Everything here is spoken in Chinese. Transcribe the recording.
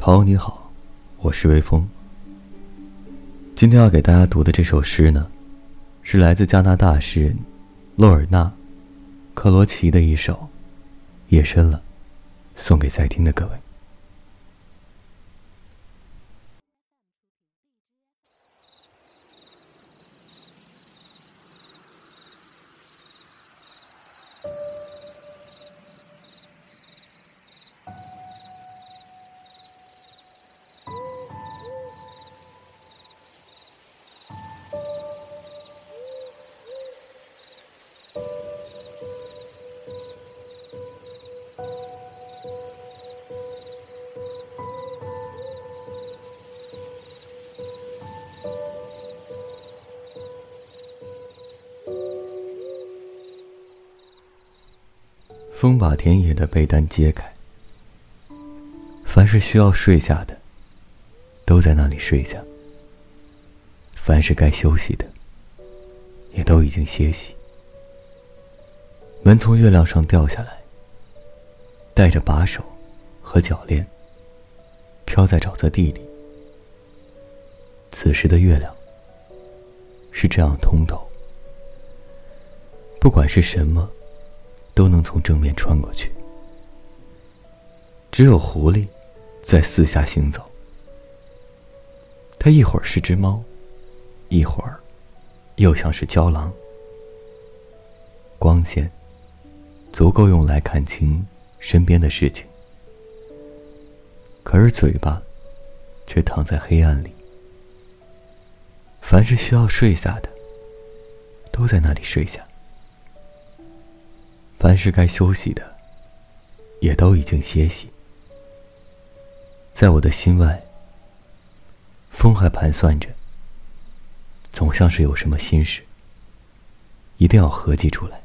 朋友你好，我是微风。今天要给大家读的这首诗呢，是来自加拿大诗人洛尔纳·克罗奇的一首《夜深了》，送给在听的各位。风把田野的被单揭开，凡是需要睡下的，都在那里睡下；凡是该休息的，也都已经歇息。门从月亮上掉下来，带着把手和铰链，飘在沼泽地里。此时的月亮是这样通透，不管是什么。都能从正面穿过去，只有狐狸在四下行走。它一会儿是只猫，一会儿又像是郊狼。光线足够用来看清身边的事情，可是嘴巴却躺在黑暗里。凡是需要睡下的，都在那里睡下。凡是该休息的，也都已经歇息。在我的心外，风还盘算着，总像是有什么心事，一定要合计出来。